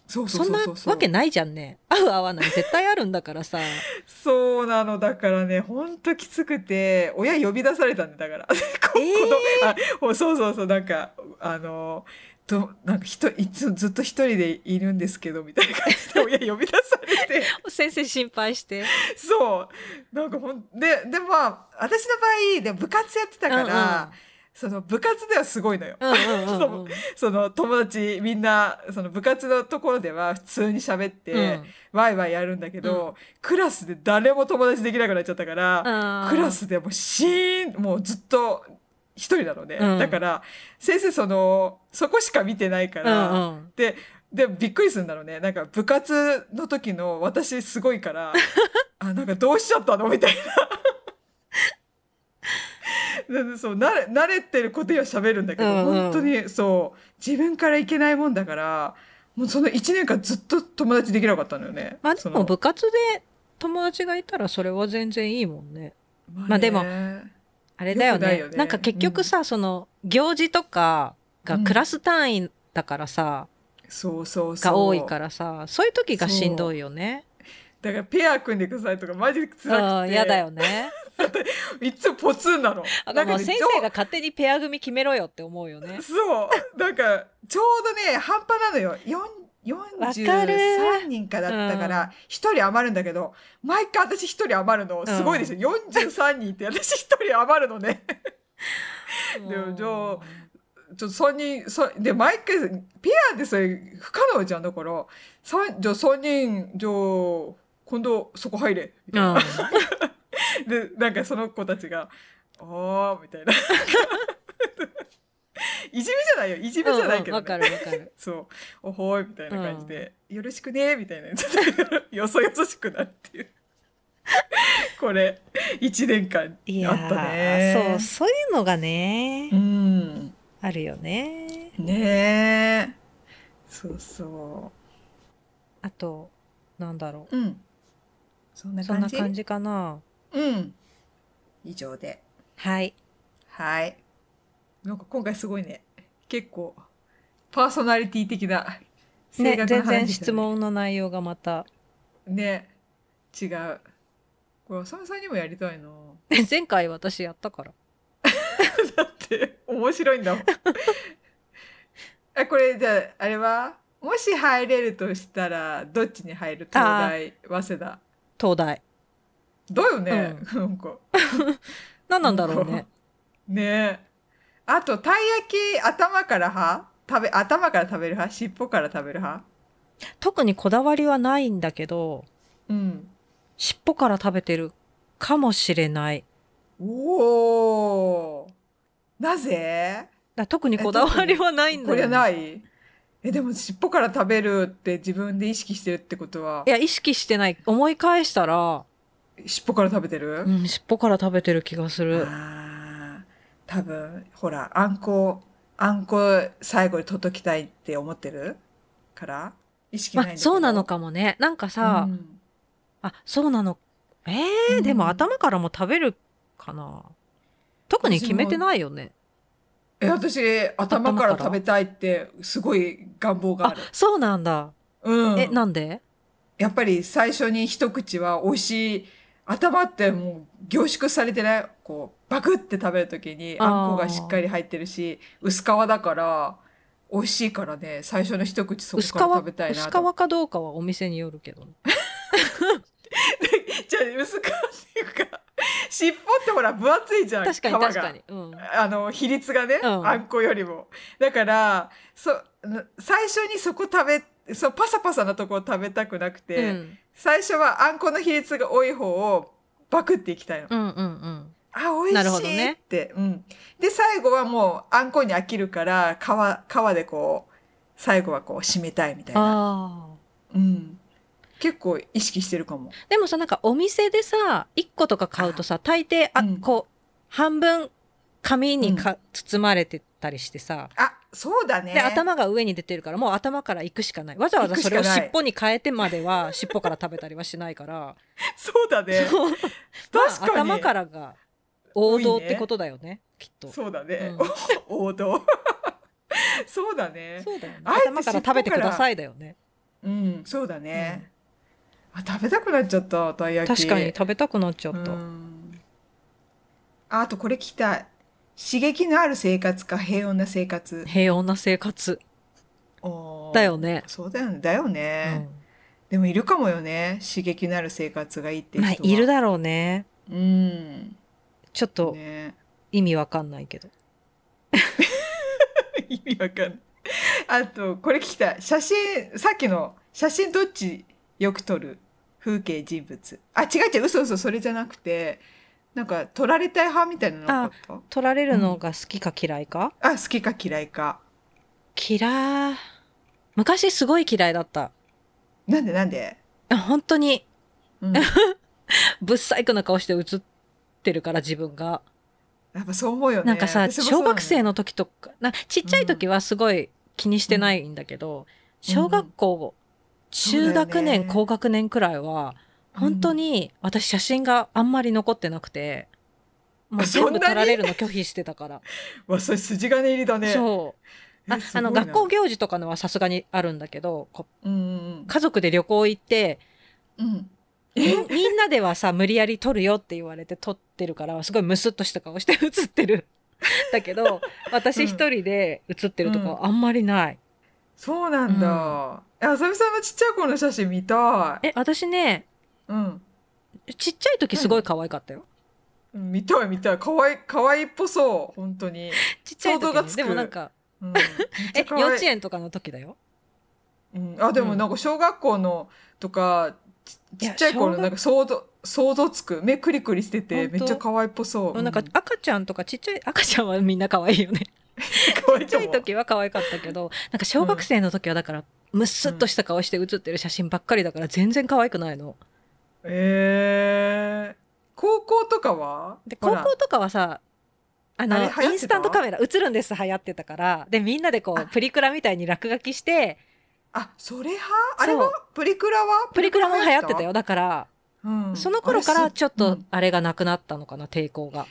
そうそんそうそうそうわけないじゃんね。合う合わない絶対あるんだからさ。そうなの。だからね、本当きつくて、親呼び出されたんだ、だから。こえーこのあほそうそうそう、なんか、あの、となんか人いつもずっと一人でいるんですけどみたいな感じで 親呼び出されて先生心配して。そうなんかほんででまあ私の場合で部活やってたから、その部活ではすごいのよ。うんうん。うんうんうん うん。その友達みんなその部活のところでは普通に喋って、うんワイワイやるんだけど、クラスで誰も友達できなくなっちゃったから、あークラスでもうシーンもうずっと一人なのね、うんだから先生そのそこしか見てないかうら、んうん。ででびっくりするんだろうねなんか部活の時の私すごいから あなんかどうしちゃったのみたいな。な んでそう慣れ慣れてることには喋るんだけど、うんうん本当にそう自分からいけないもんだからもうその1年間ずっと友達できなかったのよね。まあでも部活で友達がいたらそれは全然いいもんね。まあでもねあれだよね。よねなんか結局さ、その行事とかがクラス単位だからさ、そうそうそうが多いからさ、そういう時がしんどいよね。だからペア組んでくださいとかマジでう辛くてん、嫌だよね。いつもポツンなのあなんか先生が勝手にペア組決めろよって思うよね。そうなんかちょうどね半端なのよ4わかる43人かだったから1人余るんだけど毎回私1人余るのすごいですよ、43人って私1人余るのね。でもじゃあちょっと3人さで毎回ペアでそれ不可能じゃんだから。三じゃあ3人じゃあ今度そこ入れ。みたいな、うん。でなんかその子たちが「ああ」みたいな いじめじゃないよ。いじめじゃないけど、ね。わかるわかる。そう「おほーい」みたいな感じで「よろしくね」みたいなちょっとよそよそしくなるっていう。これ1年間いやあったね。ーそう、そういうのがね、うん。あるよね。ね。えそうそあと、なんだろう。うん。そんな感じかな。うん。以上で。はい。はいなんか今回すごいね。結構パーソナリティ的な性ね、全然質問の内容がまた。ね違う。これ浅見さんにもやりたいな前回私やったから。だって面白いんだもん。あこれじゃああれは？もし入れるとしたらどっちに入る？東大早稲田。東大。だよね、なんか。何なんだろうね。ねあとたい焼き頭から派？食べ頭から食べる派？尻尾から食べる派？特にこだわりはないんだけど、うん。尻尾から食べてるかもしれない。おおなぜ？だ特にこだわりはないんだよ、これはない？えでも尻尾から食べるって自分で意識してるってことは？いや、意識してない。思い返したら、尻尾から食べてる、うん、尻尾から食べてる気がする。あー多分ほらあんこあんこ最後に届きたいって思ってるから意識ないんだまあ、けどそうなのかもね。なんかさ、うんあ、そうなの。えー、うんでも頭からも食べるかな。特に決めてないよね。え、私、頭から食べたいって、すごい願望があある。、そうなんだ。うん。え、なんで？やっぱり最初に一口は美味しい。頭ってもう凝縮されてない？こう、バクって食べるときに、あんこがしっかり入ってるし、薄皮だから、美味しいからね、最初の一口そこ薄皮？から食べたいな薄と。皮かどうかはお店によるけどね。じゃあ、薄皮っていうか、尻尾ってほら分厚いじゃん。確かに確かに。うん。あの、比率がね、うんあんこよりも。だから、そ、な最初にそこ食べ、そう、パサパサなとこを食べたくなくて、うん最初はあんこの比率が多い方をバクっていきたいの。うんうんうん。あ、美なるほ味しどねいって。うん。で、最後はもうあんこに飽きるから、皮、皮でこう、最後はこう締めたいみたいな。ああ。うん。結構意識してるかも。でもさ、なんかお店でさ、1個とか買うとさ、大抵、あ、うんこう、半分紙にか、包まれてたりしてさ、あ、そうだね。で、頭が上に出てるから、もう頭から行くしかない。わざわざそれを尻尾に変えてまでは、尻尾から食べたりはしないから、そうだね。そう確かに。まあ頭からが王道ってことだよね、きっと。そうだね。うん 王道。そうだね。そうだよね。頭から食べてくださいだよね。うん、そうだね。あ、食べたくなっちゃった、たい焼き。確かに食べたくなっちゃった。うんああとこれ聞きたい。刺激のある生活か平穏な生活。平穏な生活。だよねそうだよね。だようね。んでもいるかもよね。刺激のある生活がいいっていうまあ、人は。いるだろうね。うん。ちょっとね。意味わかんないけど。意味わかんない。あと、これ聞きたい。写真、さっきの写真どっちよく撮る？風景人物。あ、違う違う、嘘嘘、それじゃなくて、なんか撮られたい派みたいなのなかった？取られるのが好きか嫌いか、あ好きか嫌いか。嫌い。昔すごい嫌いだった。なんでなんで、あ本当に、うん、ぶっ細工な顔して写ってるから自分が。やっぱそう思うよね。なんかさ、私もそうなの小学生の時とか、なちっちゃい時はすごい気にしてないんだけど、小学校、中学年、ね高学年くらいは、本当に私写真があんまり残ってなくて、もうあそんなに？全部撮られるの拒否してたから。わ、それ筋金入りだね。そう。ああの、学校行事とかのはさすがにあるんだけど、家族で旅行行って、うん。うん。みみんなではさ、無理やり撮るよって言われて撮ってるから、すごいムスッとした顔して写ってる。だけど、私一人で写ってるとかはあんまりない。そうなんだ。えあさみさんのちっちゃい頃の写真見たい。え、私ね、うん。ちっちゃい時すごい可愛かったよ。うん見たい見たい。かわいい、かわいいっぽそう。本当に。ちっちゃい時がつくでもなんか、うん、え幼稚園とかの時だよ。うん、あ、でもなんか小学校のとか、ちっちゃい頃のなんか想像、想像つく。目クリクリしてて、めっちゃ可愛いっぽそう。なんか赤ちゃんとかちっちゃい、赤ちゃんはみんな可愛いよね。ちっちゃい時は可愛かったけど、なんか小学生の時はだから、むっすっとした顔して写ってる写真ばっかりだから全然可愛くないの。えー、高校とかは？で、高校とかはさ、あの、インスタントカメラ映るんです流行ってたから、で、みんなでこあう、プリクラみたいに落書きして、あ、それ派？あれは？プリクラは？プリクラも流行ってたよ。。だから、うん。その頃からちょっとあれがなくなったのかな、抵抗が。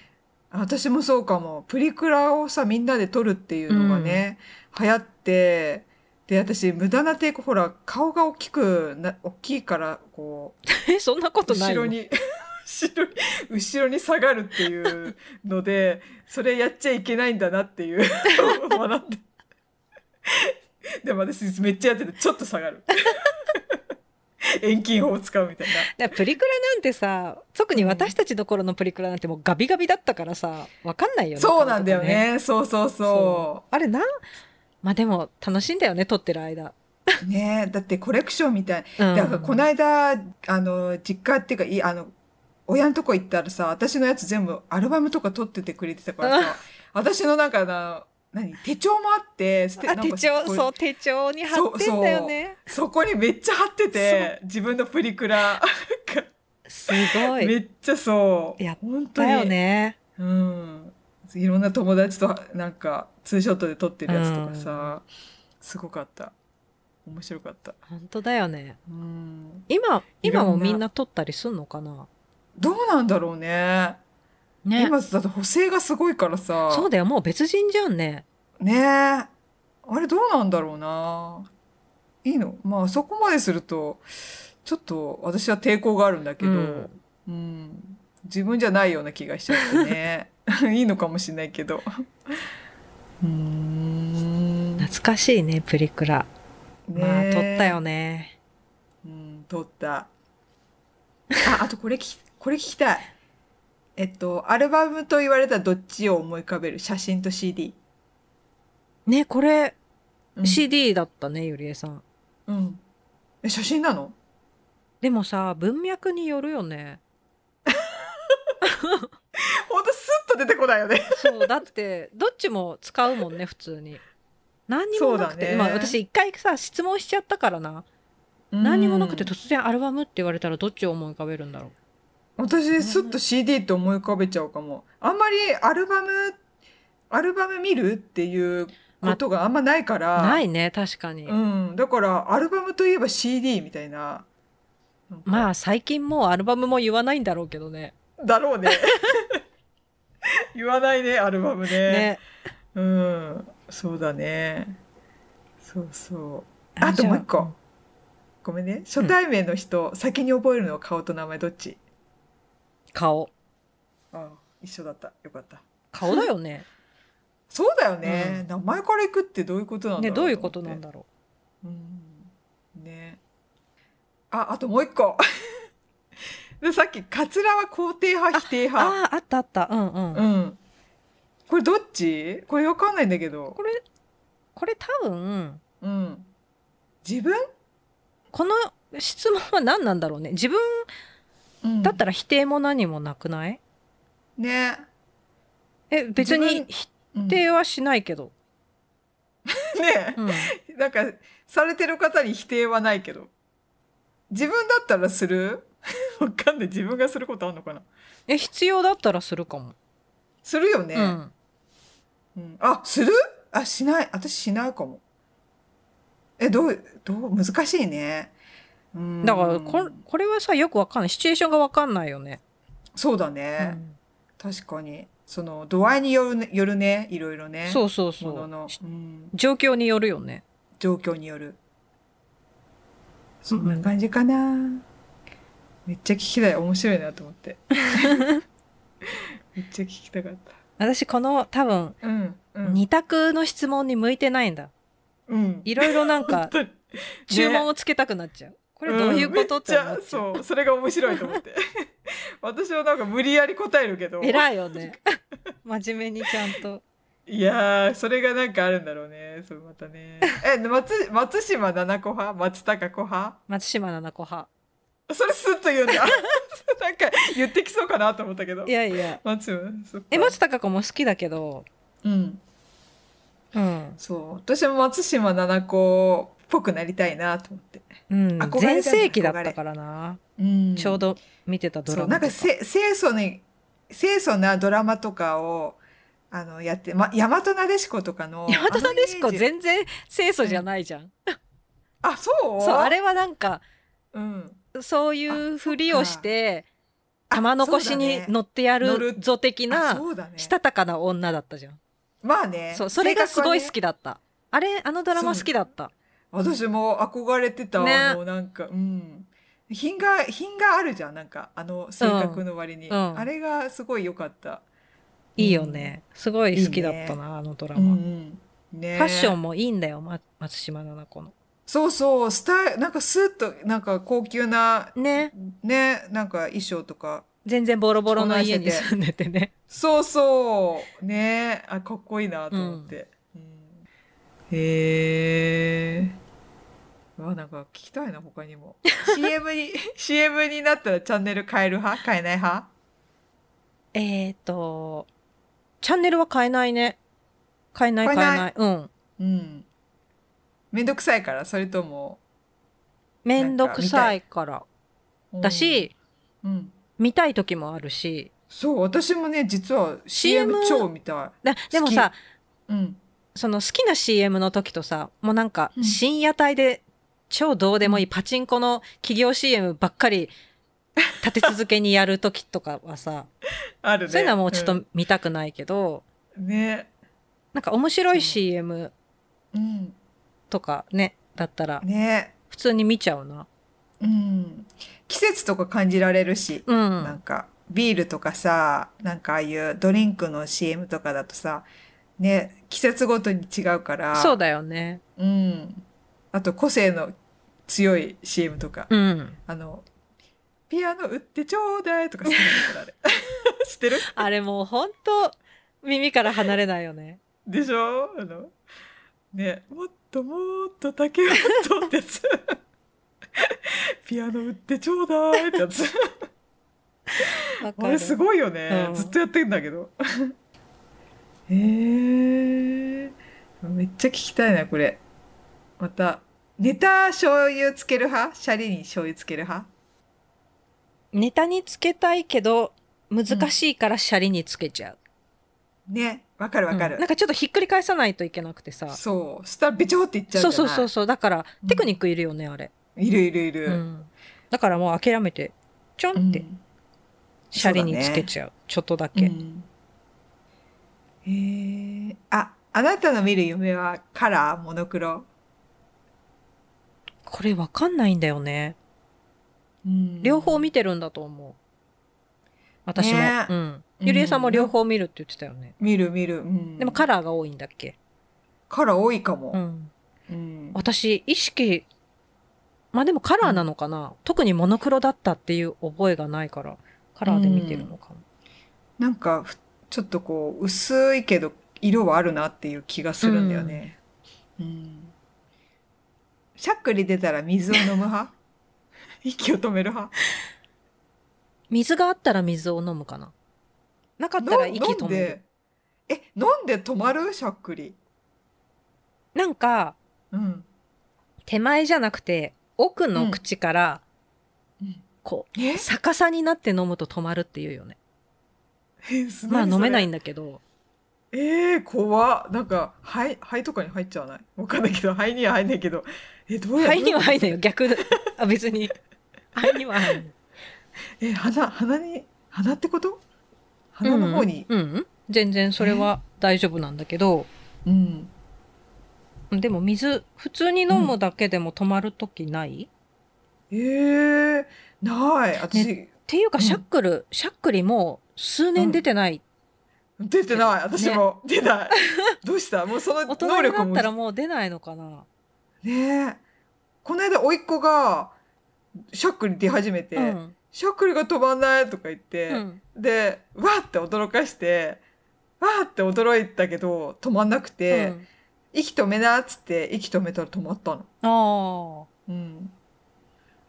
私もそうかも。プリクラをさ、みんなで撮るっていうのがね、流行って、で、私、無駄な抵抗、ほら、顔が大きくな、大きいから、こう、え、そんなことないよ。後ろに、後ろに、後ろに下がるっていうので、それやっちゃいけないんだなっていう、学んで。でも私、めっちゃやってて、ちょっと下がる。遠近法を使うみたいな。プリクラなんてさ、特に私たちの頃のプリクラなんてもうガビガビだったからさ、わかんないよね。そうなんだよ顔とか。ね。そうそうそあれな、まあでも楽しいんだよね、撮ってる間。う。ねだってコレクションみたい。うんだからこの間、あの、実家っていうか、いあの、親のとこ行ったらさ、私のやつ全部アルバムとか撮っててくれてたからさ、私のなんかあの、何？手帳もあって、手帳、こそう、手帳に貼ってんだよね。そこにめっちゃ貼ってて、自分のプリクラ。すごい。めっちゃそう。やっ本当に。だよね。うん。いろんな友達となんか、ツーショットで撮ってるやつとかさ、すごかった。面白かった。本当だよね。うん。今、今もみんな撮ったりすんのかな？どうなんだろうね。ね。今だと補正がすごいからさ。そうだよもう別人じゃんね。ねえ。あれどうなんだろうな。いいの？まあそこまでするとちょっと私は抵抗があるんだけど、ううん。ん自分じゃないような気がしちゃってね。いいのかもしれないけど。うーん。懐かしいねプリクラ。まあ撮ったよね。うん撮った。ああとこれ聞きこれ聞きたいえっとアルバムと言われたらどっちを思い浮かべる？写真と CD、ねこれ、うん。CD だったねゆりえさん。うん。え写真なの？でもさ文脈によるよね。ほんとスッと出てこないよね。そうだってどっちも使うもんね普通に。何にもなくて、そうだね。今私一回さ質問しちゃったからな、何にもなくて突然アルバムって言われたらどっちを思い浮かべるんだろう私スッと CD って思い浮かべちゃうかも。あんまりアルバムアルバム見るっていうことがあんまないから、ないね確かに、うん、だからアルバムといえば CD みたいな。まあ最近もうアルバムも言わないんだろうけどね。だろうね。言わないねアルバムね。ね。うん。そうだね。そうそう。あともう一個。ごめんね。初対面の人、先に覚えるのは顔と名前どっち？顔。あ一緒だった。よかった。顔だよね。そうだよね、名前からいくってどういうことなんだろうねどういうことなんだだろう。ん。ね。ああともう一個。でさっきカツラは肯定派否定う派ああったあった。うんうん、うん。これどっち？これわかんないんだけど。これこれ多分うん。自分、この質問は何なんだろうね。自分うん。だったら否定も何もなくない？ね。え別に自否うん定はしないけど、ね。うん、なんかされてる方に否定はないけど。自分だったらする？わかんない。自分がすることあるのかな？え必要だったらするかも、するよね、うん、うん。あする？あしない。私しないかも。えどうどう？難しいね。うんだからここれはさよくわかんない。シチュエーションがわかんないよね、そうだうね、ん。確かに。その度合いによるねよるねいろいろね。そうそうそう。ものの、うん、状況によるよね。状況による。そんな感じかな、めっちゃ聞きたい。面白いなと思って。めっちゃ聞きたかった。私この多分うんうん。二択の質問に向いてないんだ。うん。いろいろなんか 注文をつけたくなっちゃう、これどういうこと、んって思っそうそれが面白いと思って。私はなんか無理やり答えるけど。偉いよね。真面目にちゃんと。いやーそれがなんかあるんだろうね。そうまたね。え松松島七子派？松たか子派？松島菜々子派。それスッと言うんだ。なんか言ってきそうかなと思ったけど。いやいや。松え松たか子も好きだけど。うん。うん、そう。私も松島七子っぽくなりたいなと思って、うん、全盛期だったからな、うん。ちょうど見てたドそうなんか清楚に清楚なドラマとかをあのやって、ま、大和なでしことかの大和なでしこ全然清楚じゃないじゃん、あそう？そうあれはなんかうん。そういうふりをしてあ玉残しに乗ってや乗る。るぞ的あなしたたかな女だったじゃん。まあね。そうそれがすごい好きだった、あれあのドラマ好きだった私も憧れてた、ね。あのなんかうん。品が品があるじゃんなんかあの性格の割に、うん。うん。あれがすごい良かった。いいよね、すごい好きだったいなあのドラうんうマ、ん。ね。ファッションもいいんだよ、ま、松島菜々子の。そうそうスタイルなんかスッとなんか高級なね。ねなんか衣装とか。全然ボロボロの家に住んでてね。そうそう。ね。あかっこいいなと思って、うん。へえうわなんか聞きたいな他にも。CM に CM になったらチャンネル変える派？変えない派？えっ、とチャンネルは変えないね。変えない変えない？うん。うん。めんどくさいからそれともめんどくさいから。だし、うん。見たい時もあるし。そう私もね実は CM 超見ただでもさいうん。その好きな CM の時とさもうなんかうん。深夜帯で超どうでもいいパチンコの企業 CM ばっかり立て続けにやる時とかはさ、あるね。そういうのはもうちょっと見たくないけど、うんね。なんか面白い CM うん。とかね、だったらね。普通に見ちゃうな。うん。季節とか感じられるし、うん。なんかビールとかさ、なんかああいうドリンクの CM とかだとさ、ね、季節ごとに違うから。そうだよね。うん。あと個性の強い CM とか。うん。あの、ピアノ売ってちょうだいとか。知ってる？あれもうほんと耳から離れないよね。でしょ？あの、ね、もっともっと竹をとってやつ。ピアノ売ってちょうだいってやつ。あれすごいよね、うんずっとやってんだけど。へえめっちゃ聞きたいな、これ。また、ネタ醤油つける派？シャリに醤油つける派？ネタにつけたいけど、難しいからシャリにつけちゃう。ね、わかるわかる。うんなんかちょっとひっくり返さないといけなくてさ。そう。したらべちょっていっちゃうじゃそうないそうそうそう。だからうんテクニックいるよね、あれ。いるいるいる。うん。だからもう諦めて、ちょんってうんシャリにつけちゃう。ちょっとだけ。えあ、あなたの見る夢はカラー？モノクロ、これわかんないんだよね。両方見てるんだと思う。私も。ねうん。ゆりえさんも両方見るって言ってたよね。見る見る。うん、でもカラーが多いんだっけ？カラー多いかも。うん。うん私、意識、まあでもカラーなのかな、特にモノクロだったっていう覚えがないから、カラーで見てるのかな。なんかふちょっとこう薄いけど色はあるなっていう気がするんだよね。うんしゃっくり出たら水を飲む派？息を止める派？水があったら水を飲むかな。なかったら息止める。え、飲んで止まる？しゃっくり。なんか、うん。手前じゃなくて、奥の口から、うんこえ？う、逆さになって飲むと止まるっていうよね。えまあ飲めないんだ。だけど、えー、怖っなんか、肺、肺とかに入っちゃわない？わかんないけど、肺には入んないけど。え、どうや肺には入んないい。よ、逆だ。あ、別に。肺には入んない。え、鼻、鼻に、鼻ってこと？鼻の方に？うん、うん。全然それは大丈夫なんだけど、うん。でも水、普通に飲むだけでも止まるときない、えー、ない。私、っていうか、うんしゃっくる、しゃっくりもう数年出てない。出てない。私も、出ない。どうした？もうその 大人に能力もなったらもう出ないのかなねえ。この間、甥っ子が、しゃっくり出始めて、うん。しゃっくりが止まんないとか言って、うん。で、わーって驚かして、わーって驚いたけど、止まんなくて、うん息止めなっつって、息止めたら止まったの。うん。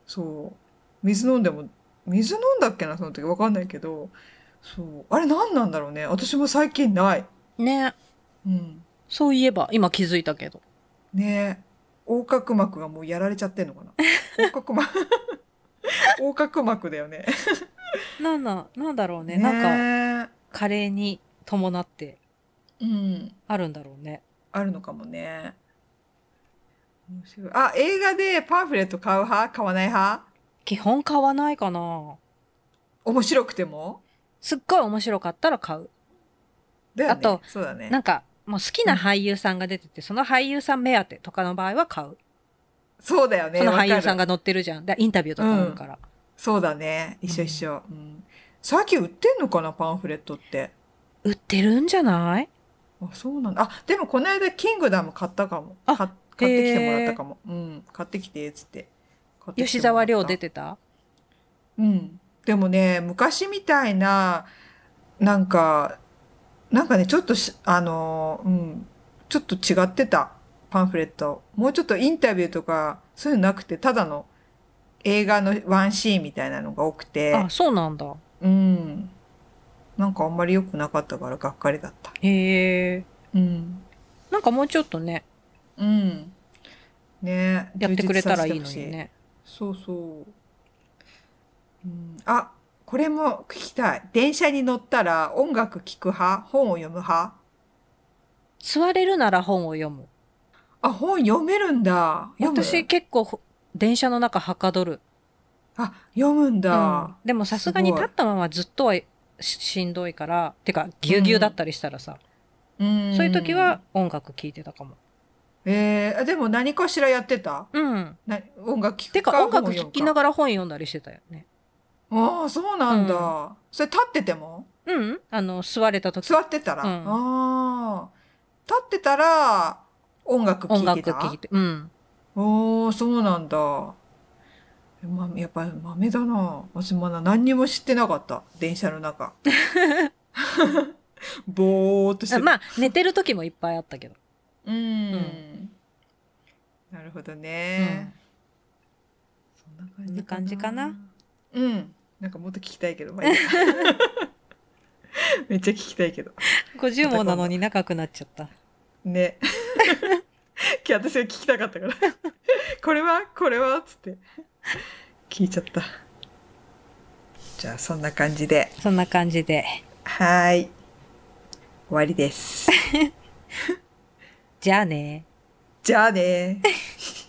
そう。水飲んでも、水飲んだっけな、その時。わかんないけど。そう。あれ何なんだろうね。私も最近ない。ね。うん。そういえば、今気づいたけど。ねえ。横隔膜がもうやられちゃってんのかな？横隔膜。横隔膜だよね。なんだ、なんだろうね。ねなんか、か。加齢に伴ってうん。あるんだろうね。あるのかもね。面白い。あ、映画でパンフレット買う派？買わない派？基本買わないかな。面白くても？すっごい面白かったら買う。ね。あと、そうだねな。んか、もう好きな俳優さんが出てて、その俳優さん目当てとかの場合は買う。そうだよね。その俳優さんが。が載ってるじゃん。でインタビューとかあるから。そうだね。一緒一緒。うん。最近売ってんのかなパンフレットって。売ってるんじゃない？あ、そうなんだ。あ、でもこの間、キングダム買ったかも。あか買ってきてもらったかも。うん。買ってきて、つって。買ってき吉沢亮出てた？うん。でもね、昔みたいな、なんか、なんかね、ちょっとし、あの、うん、ちょっと違ってた、パンフレット。もうちょっとインタビューとか、そういうのなくて、ただの映画のワンシーンみたいなのが多くて、あ、そうなんだ。うん。なんかあんまり良くなかったから、がっかりだった。へえ。うん。なんかもうちょっとね、うん。ねやってくれたらいいのにね。そうそう。うん、あ、これも聞きたい。電車に乗ったら音楽聴く派？本を読む派？座れるなら本を読む。あ、本読めるんだ。読む私結構ほ電車の中はかどる。あ、読むんうんだ。でもさすがに立ったままずっとはししんどいから、てかぎゅうぎゅうだったりしたらさ、うんそういう時は。音楽聴いてたかも。えー、あでも何かしらやってた？うん。な音楽聴くてか音楽聴きなががら本読んだりしてたよね。ああ、そうなんだ。うそれ立ってても？うん。あの、座れた時。座ってたら、うんああ。立ってたら音楽聴音いてた？楽聴いて。うん。おー、そうなんだ。ま、やっぱ豆だな。私まだ何にも知ってなかった。電車の中。ぼーっとしてる。まあ、寝てる時もいっぱいあったけど。うん、んなるほどね。そんな感こんな感じかな。うん。なんかもっと聞きたいけど。まあいいや めっちゃ聞きたいけど。50問なのに長くなっちゃった。ね。今日私が聞きたかったから。これは？これは？つって。聞いちゃった。じゃあそんな感じで。そんな感じで。はーい。終わりです。じゃあね。じゃあねー。